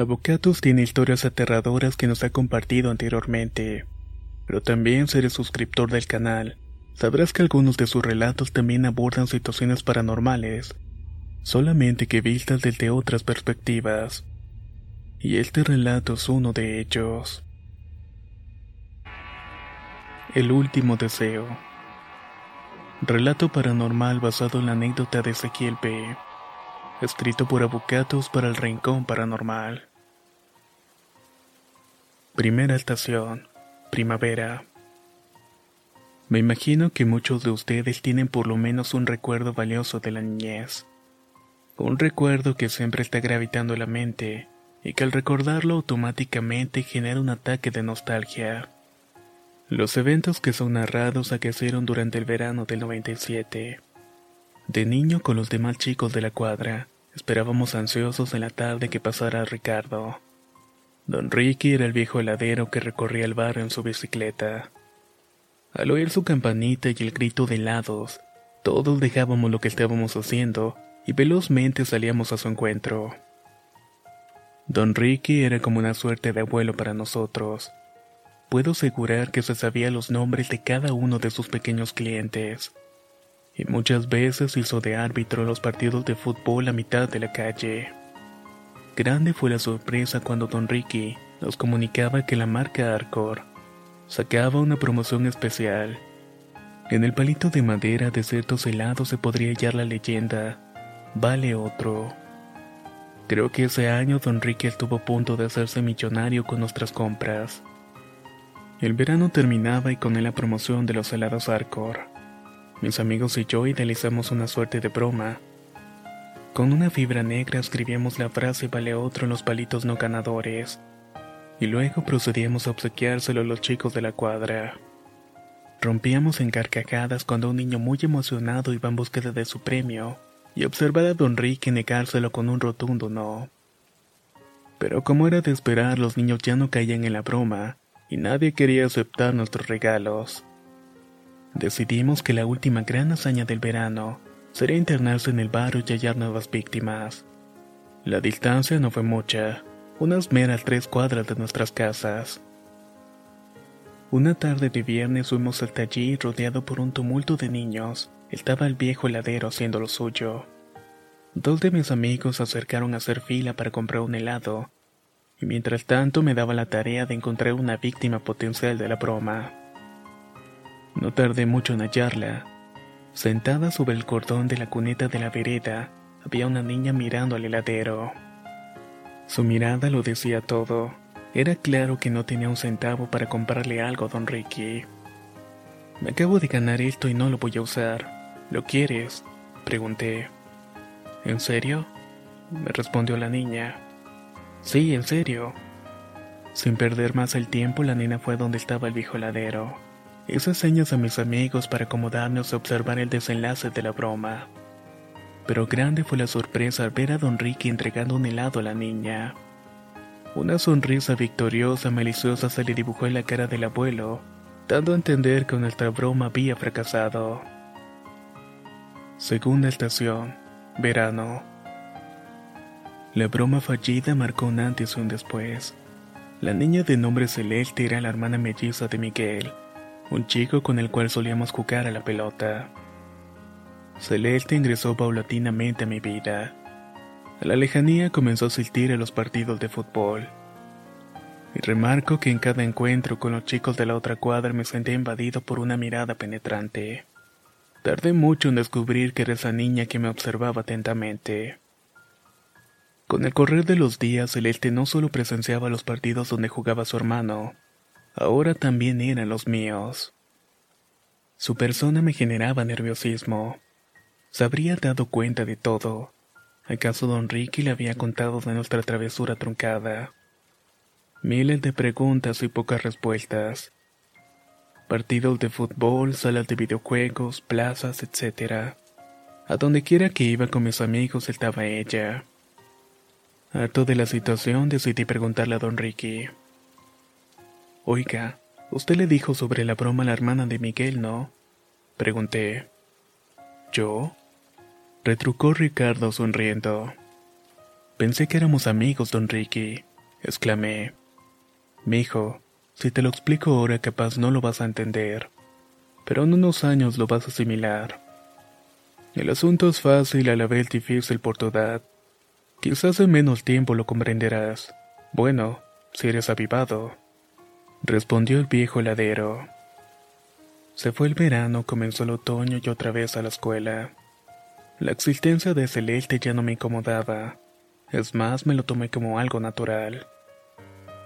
Avocatus tiene historias aterradoras que nos ha compartido anteriormente, pero también si eres suscriptor del canal, sabrás que algunos de sus relatos también abordan situaciones paranormales, solamente que vistas desde otras perspectivas. Y este relato es uno de ellos. El último deseo. Relato paranormal basado en la anécdota de Ezequiel P escrito por Avocatus para el Rincón Paranormal. Primera estación, primavera. Me imagino que muchos de ustedes tienen por lo menos un recuerdo valioso de la niñez. Un recuerdo que siempre está gravitando la mente y que al recordarlo automáticamente genera un ataque de nostalgia. Los eventos que son narrados aquecieron durante el verano del 97. De niño con los demás chicos de la cuadra, esperábamos ansiosos en la tarde que pasara Ricardo. Don Ricky era el viejo heladero que recorría el barrio en su bicicleta. Al oír su campanita y el grito de helados, todos dejábamos lo que estábamos haciendo y velozmente salíamos a su encuentro. Don Ricky era como una suerte de abuelo para nosotros. Puedo asegurar que se sabía los nombres de cada uno de sus pequeños clientes y muchas veces hizo de árbitro los partidos de fútbol a mitad de la calle. Grande fue la sorpresa cuando Don Ricky nos comunicaba que la marca Arcor sacaba una promoción especial. En el palito de madera de ciertos helados se podría hallar la leyenda Vale otro. Creo que ese año Don Ricky estuvo a punto de hacerse millonario con nuestras compras. El verano terminaba y con él la promoción de los helados Arcor. Mis amigos y yo idealizamos una suerte de broma. Con una fibra negra escribíamos la frase vale otro en los palitos no ganadores. Y luego procedíamos a obsequiárselo a los chicos de la cuadra. Rompíamos en carcajadas cuando un niño muy emocionado iba en búsqueda de su premio y observaba a don Ricky negárselo con un rotundo no. Pero como era de esperar, los niños ya no caían en la broma y nadie quería aceptar nuestros regalos. Decidimos que la última gran hazaña del verano sería internarse en el barrio y hallar nuevas víctimas. La distancia no fue mucha, unas meras tres cuadras de nuestras casas. Una tarde de viernes fuimos hasta allí rodeado por un tumulto de niños. Estaba el viejo heladero haciendo lo suyo. Dos de mis amigos se acercaron a hacer fila para comprar un helado, y mientras tanto me daba la tarea de encontrar una víctima potencial de la broma. No tardé mucho en hallarla. Sentada sobre el cordón de la cuneta de la vereda, había una niña mirando al heladero. Su mirada lo decía todo. Era claro que no tenía un centavo para comprarle algo a don Ricky. Me acabo de ganar esto y no lo voy a usar. ¿Lo quieres? Pregunté. ¿En serio? Me respondió la niña. Sí, en serio. Sin perder más el tiempo, la nena fue donde estaba el viejo heladero. Hice señas a mis amigos para acomodarnos a observar el desenlace de la broma. Pero grande fue la sorpresa al ver a don Ricky entregando un helado a la niña. Una sonrisa victoriosa maliciosa se le dibujó en la cara del abuelo, dando a entender que nuestra broma había fracasado. Segunda estación, verano. La broma fallida marcó un antes y un después. La niña de nombre Celeste era la hermana melliza de Miguel, un chico con el cual solíamos jugar a la pelota. Celeste ingresó paulatinamente a mi vida. A la lejanía comenzó a asistir a los partidos de fútbol. Y remarco que en cada encuentro con los chicos de la otra cuadra me sentí invadido por una mirada penetrante. Tardé mucho en descubrir que era esa niña que me observaba atentamente. Con el correr de los días, Celeste no solo presenciaba los partidos donde jugaba su hermano, ahora también eran los míos. Su persona me generaba nerviosismo. Se habría dado cuenta de todo. ¿Acaso don Ricky le había contado de nuestra travesura truncada? Miles de preguntas y pocas respuestas. Partidos de fútbol, salas de videojuegos, plazas, etc. A donde quiera que iba con mis amigos estaba ella. Harto de la situación decidí preguntarle a don Ricky. Oiga, usted le dijo sobre la broma a la hermana de Miguel, ¿no? Pregunté. ¿Yo? Retrucó Ricardo sonriendo. Pensé que éramos amigos, don Ricky, exclamé. Mijo, si te lo explico ahora capaz no lo vas a entender, pero en unos años lo vas a asimilar. El asunto es fácil a la vez difícil por tu edad. Quizás en menos tiempo lo comprenderás. Bueno, si eres avivado. Respondió el viejo heladero. Se fue el verano, comenzó el otoño y otra vez a la escuela. La existencia de Celeste ya no me incomodaba. Es más, me lo tomé como algo natural.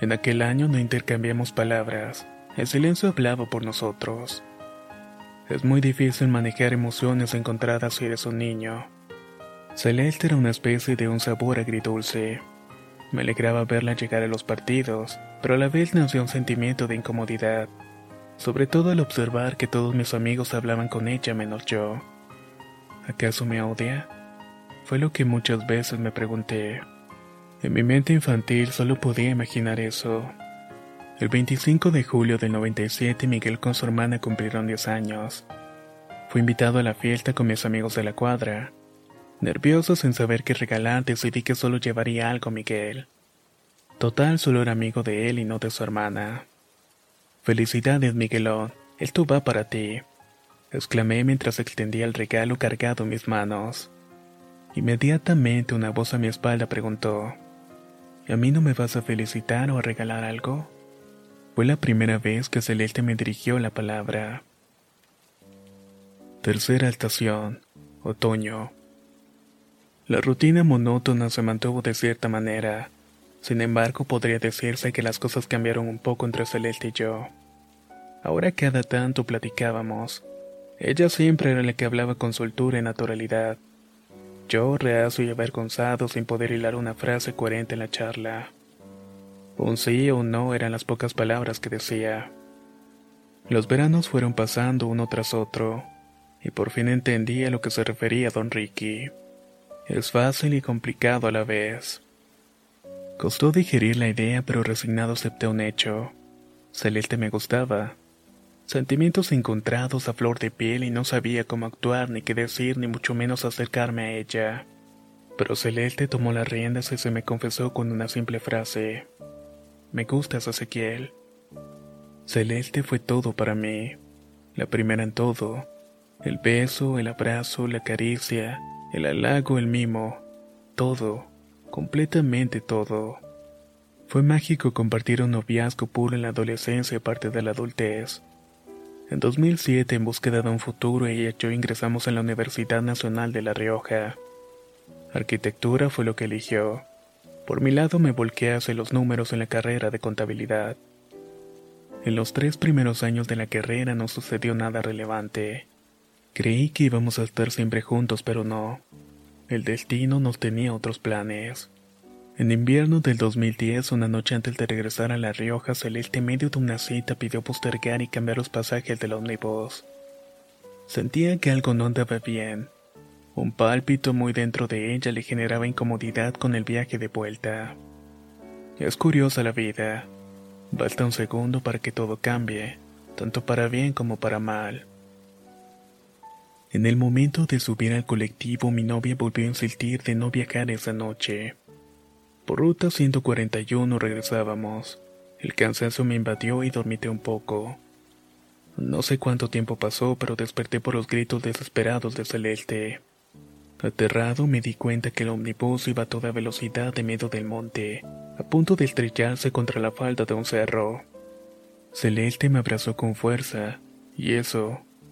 En aquel año no intercambiamos palabras, el silencio hablaba por nosotros. Es muy difícil manejar emociones encontradas si eres un niño. Celeste era una especie de un sabor agridulce. Me alegraba verla llegar a los partidos, pero a la vez nació un sentimiento de incomodidad, sobre todo al observar que todos mis amigos hablaban con ella menos yo. ¿Acaso me odia? Fue lo que muchas veces me pregunté. En mi mente infantil solo podía imaginar eso. El 25 de julio del 97 Miguel con su hermana cumplieron 10 años. Fui invitado a la fiesta con mis amigos de la cuadra. Nervioso sin saber qué regalar, decidí que solo llevaría algo Miguel. Total, solo era amigo de él y no de su hermana. Felicidades, Miguelón, esto va para ti, exclamé mientras extendía el regalo cargado en mis manos. Inmediatamente una voz a mi espalda preguntó, ¿A mí no me vas a felicitar o a regalar algo? Fue la primera vez que Celeste me dirigió la palabra. Tercera estación, otoño. La rutina monótona se mantuvo de cierta manera. Sin embargo, podría decirse que las cosas cambiaron un poco entre Celeste y yo. Ahora cada tanto platicábamos. Ella siempre era la que hablaba con soltura y naturalidad. Yo, reacio y avergonzado sin poder hilar una frase coherente en la charla. Un sí o un no eran las pocas palabras que decía. Los veranos fueron pasando uno tras otro, y por fin entendí a lo que se refería don Ricky. Es fácil y complicado a la vez. Costó digerir la idea, pero resignado acepté un hecho. Celeste me gustaba, Sentimientos encontrados a flor de piel y no sabía cómo actuar, ni qué decir, ni mucho menos acercarme a ella. Pero Celeste tomó las riendas y se me confesó con una simple frase. Me gustas, Ezequiel. Celeste fue todo para mí. La primera en todo. El beso, el abrazo, la caricia, el halago, el mimo. Todo. Completamente todo. Fue mágico compartir un noviazgo puro en la adolescencia y parte de la adultez. En 2007, en búsqueda de un futuro, ella y yo ingresamos en la Universidad Nacional de La Rioja. Arquitectura fue lo que eligió. Por mi lado me volqué hacia los números en la carrera de contabilidad. En los tres primeros años de la carrera no sucedió nada relevante. Creí que íbamos a estar siempre juntos, pero no. El destino nos tenía otros planes. En invierno del 2010, una noche antes de regresar a La Rioja, Celeste en medio de una cita pidió postergar y cambiar los pasajes del ómnibus. Sentía que algo no andaba bien. Un pálpito muy dentro de ella le generaba incomodidad con el viaje de vuelta. Es curiosa la vida. Basta un segundo para que todo cambie, tanto para bien como para mal. En el momento de subir al colectivo, mi novia volvió a insistir de no viajar esa noche. Por ruta 141 regresábamos. El cansancio me invadió y dormité un poco. No sé cuánto tiempo pasó, pero desperté por los gritos desesperados de Celeste. Aterrado me di cuenta que el omnibus iba a toda velocidad de medio del monte, a punto de estrellarse contra la falda de un cerro. Celeste me abrazó con fuerza, y eso,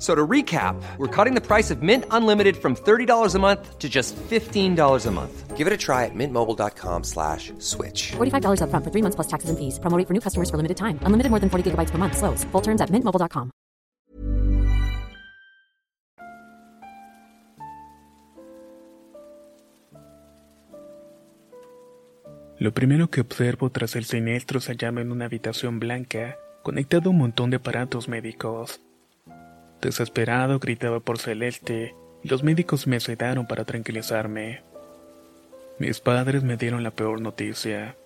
So to recap, we're cutting the price of Mint Unlimited from $30 a month to just $15 a month. Give it a try at mintmobile.com slash switch. $45 upfront for three months plus taxes and fees. Promo rate for new customers for limited time. Unlimited more than 40 gigabytes per month. Slows. Full terms at mintmobile.com. Lo primero que observo tras el siniestro se hallaba en una habitación blanca, conectado a un montón de aparatos médicos. Desesperado gritaba por Celeste, y los médicos me sedaron para tranquilizarme. Mis padres me dieron la peor noticia.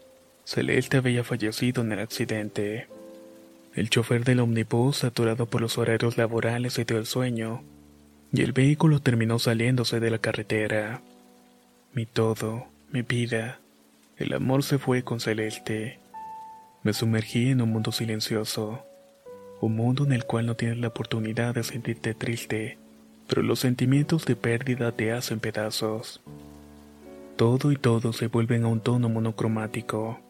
Celeste había fallecido en el accidente. El chofer del omnibus, saturado por los horarios laborales, se dio el sueño, y el vehículo terminó saliéndose de la carretera. Mi todo, mi vida, el amor se fue con Celeste. Me sumergí en un mundo silencioso, un mundo en el cual no tienes la oportunidad de sentirte triste, pero los sentimientos de pérdida te hacen pedazos. Todo y todo se vuelven a un tono monocromático.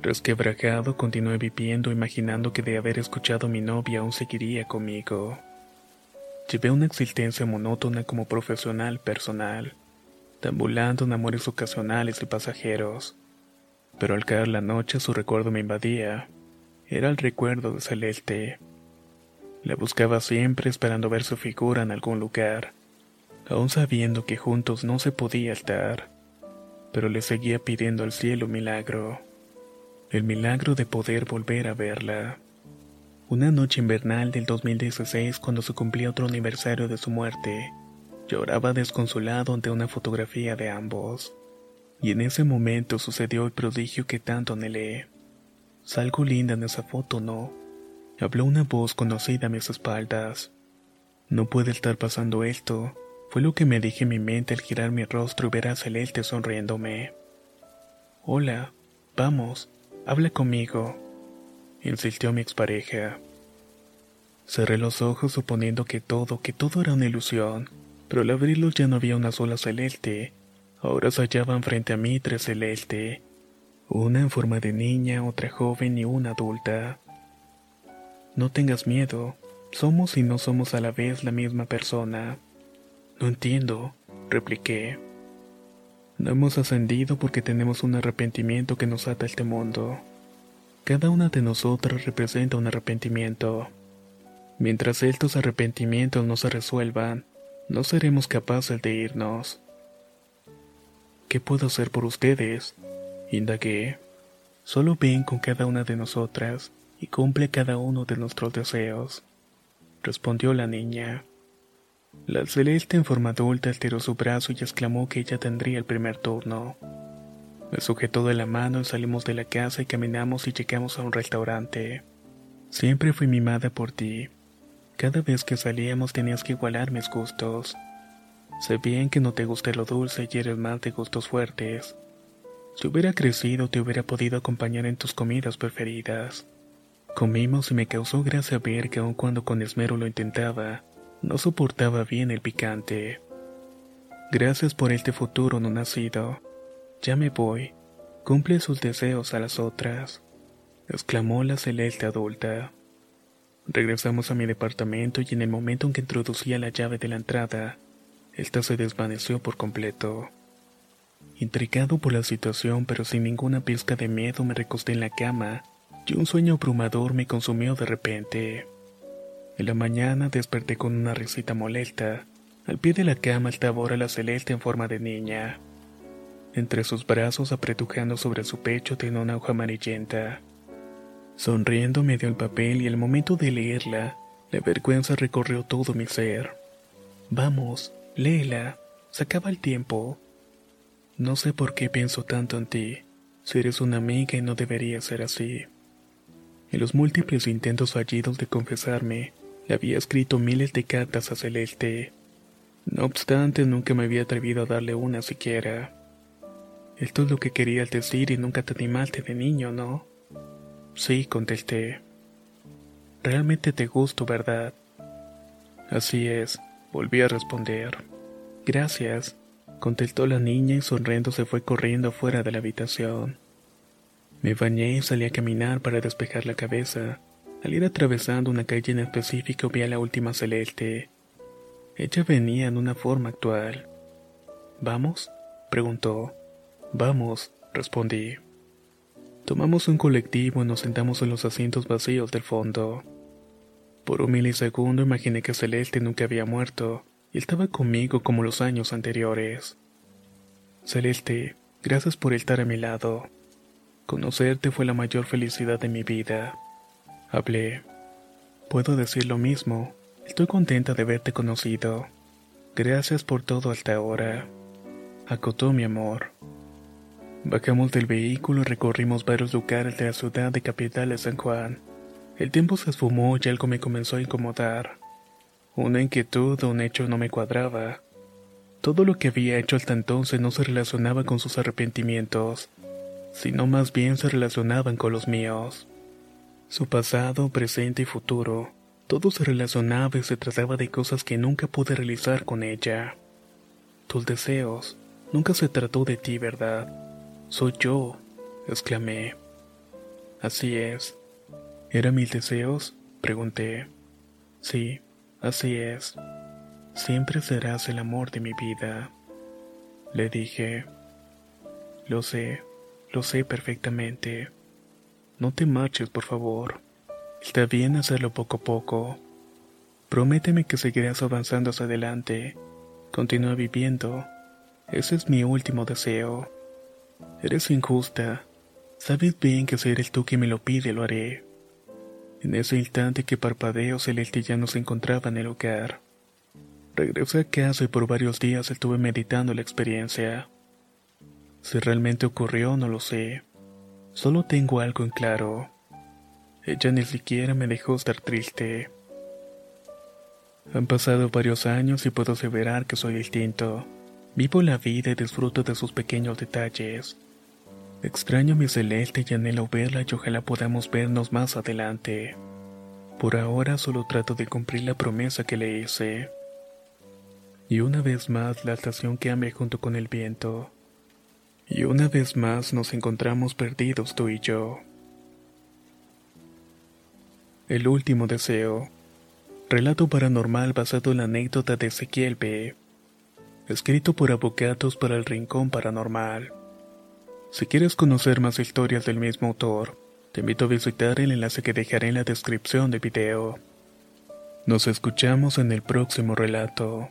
Resquebrajado continué viviendo imaginando que de haber escuchado a mi novia aún seguiría conmigo. Llevé una existencia monótona como profesional personal, tambulando en amores ocasionales y pasajeros. Pero al caer la noche su recuerdo me invadía. Era el recuerdo de Celeste. La buscaba siempre esperando ver su figura en algún lugar, aún sabiendo que juntos no se podía estar, pero le seguía pidiendo al cielo milagro el milagro de poder volver a verla. Una noche invernal del 2016, cuando se cumplía otro aniversario de su muerte, lloraba desconsolado ante una fotografía de ambos. Y en ese momento sucedió el prodigio que tanto anhelé. Salgo linda en esa foto, ¿no? Habló una voz conocida a mis espaldas. No puede estar pasando esto, fue lo que me dije en mi mente al girar mi rostro y ver a Celeste sonriéndome. Hola, vamos, Habla conmigo, insistió mi expareja. Cerré los ojos suponiendo que todo, que todo era una ilusión, pero al abrirlos ya no había una sola celeste. Ahora se hallaban frente a mí tres celeste, una en forma de niña, otra joven y una adulta. No tengas miedo, somos y no somos a la vez la misma persona. No entiendo, repliqué. No hemos ascendido porque tenemos un arrepentimiento que nos ata a este mundo. Cada una de nosotras representa un arrepentimiento. Mientras estos arrepentimientos no se resuelvan, no seremos capaces de irnos. ¿Qué puedo hacer por ustedes? Indagué. Solo ven con cada una de nosotras y cumple cada uno de nuestros deseos. Respondió la niña. La celeste en forma adulta estiró su brazo y exclamó que ella tendría el primer turno. Me sujetó de la mano y salimos de la casa y caminamos y llegamos a un restaurante. Siempre fui mimada por ti. Cada vez que salíamos tenías que igualar mis gustos. Sé bien que no te gusta lo dulce y eres más de gustos fuertes. Si hubiera crecido te hubiera podido acompañar en tus comidas preferidas. Comimos y me causó gracia ver que aun cuando con esmero lo intentaba, no soportaba bien el picante. Gracias por este futuro no nacido. Ya me voy. Cumple sus deseos a las otras, exclamó la celeste adulta. Regresamos a mi departamento y en el momento en que introducía la llave de la entrada, esta se desvaneció por completo. Intrigado por la situación pero sin ninguna pizca de miedo me recosté en la cama y un sueño abrumador me consumió de repente. En la mañana desperté con una risita molesta. Al pie de la cama estaba ahora la celeste en forma de niña. Entre sus brazos apretujando sobre su pecho tenía una hoja amarillenta. Sonriendo me dio el papel y al momento de leerla, la vergüenza recorrió todo mi ser. Vamos, léela, se acaba el tiempo. No sé por qué pienso tanto en ti, si eres una amiga y no debería ser así. En los múltiples intentos fallidos de confesarme, le había escrito miles de cartas a Celeste. No obstante, nunca me había atrevido a darle una siquiera. Esto es lo que querías decir y nunca te animaste de niño, ¿no? Sí, contesté. Realmente te gusto, ¿verdad? Así es, volví a responder. Gracias, contestó la niña y sonriendo se fue corriendo fuera de la habitación. Me bañé y salí a caminar para despejar la cabeza. Al ir atravesando una calle en específico vi a la última celeste. Ella venía en una forma actual. ¿Vamos? preguntó. Vamos, respondí. Tomamos un colectivo y nos sentamos en los asientos vacíos del fondo. Por un milisegundo imaginé que Celeste nunca había muerto y estaba conmigo como los años anteriores. Celeste, gracias por estar a mi lado. Conocerte fue la mayor felicidad de mi vida. Hablé. Puedo decir lo mismo. Estoy contenta de haberte conocido. Gracias por todo hasta ahora. Acotó mi amor. Bajamos del vehículo y recorrimos varios lugares de la ciudad de capital de San Juan. El tiempo se esfumó y algo me comenzó a incomodar. Una inquietud o un hecho no me cuadraba. Todo lo que había hecho hasta entonces no se relacionaba con sus arrepentimientos, sino más bien se relacionaban con los míos. Su pasado, presente y futuro, todo se relacionaba y se trataba de cosas que nunca pude realizar con ella. Tus deseos, nunca se trató de ti, ¿verdad? Soy yo, exclamé. Así es. ¿Eran mis deseos? Pregunté. Sí, así es. Siempre serás el amor de mi vida. Le dije. Lo sé, lo sé perfectamente. No te marches, por favor. Está bien hacerlo poco a poco. Prométeme que seguirás avanzando hacia adelante. Continúa viviendo. Ese es mi último deseo. Eres injusta. Sabes bien que si eres tú quien me lo pide, lo haré. En ese instante que parpadeo, Celeste ya no se encontraba en el hogar. Regresé a casa y por varios días estuve meditando la experiencia. Si realmente ocurrió, no lo sé. Solo tengo algo en claro. Ella ni siquiera me dejó estar triste. Han pasado varios años y puedo aseverar que soy distinto. Vivo la vida y disfruto de sus pequeños detalles. Extraño mi celeste y anhelo verla y ojalá podamos vernos más adelante. Por ahora solo trato de cumplir la promesa que le hice. Y una vez más la estación cambia junto con el viento. Y una vez más nos encontramos perdidos tú y yo. El último deseo. Relato paranormal basado en la anécdota de Ezequiel B escrito por Abogados para el Rincón Paranormal. Si quieres conocer más historias del mismo autor, te invito a visitar el enlace que dejaré en la descripción del video. Nos escuchamos en el próximo relato.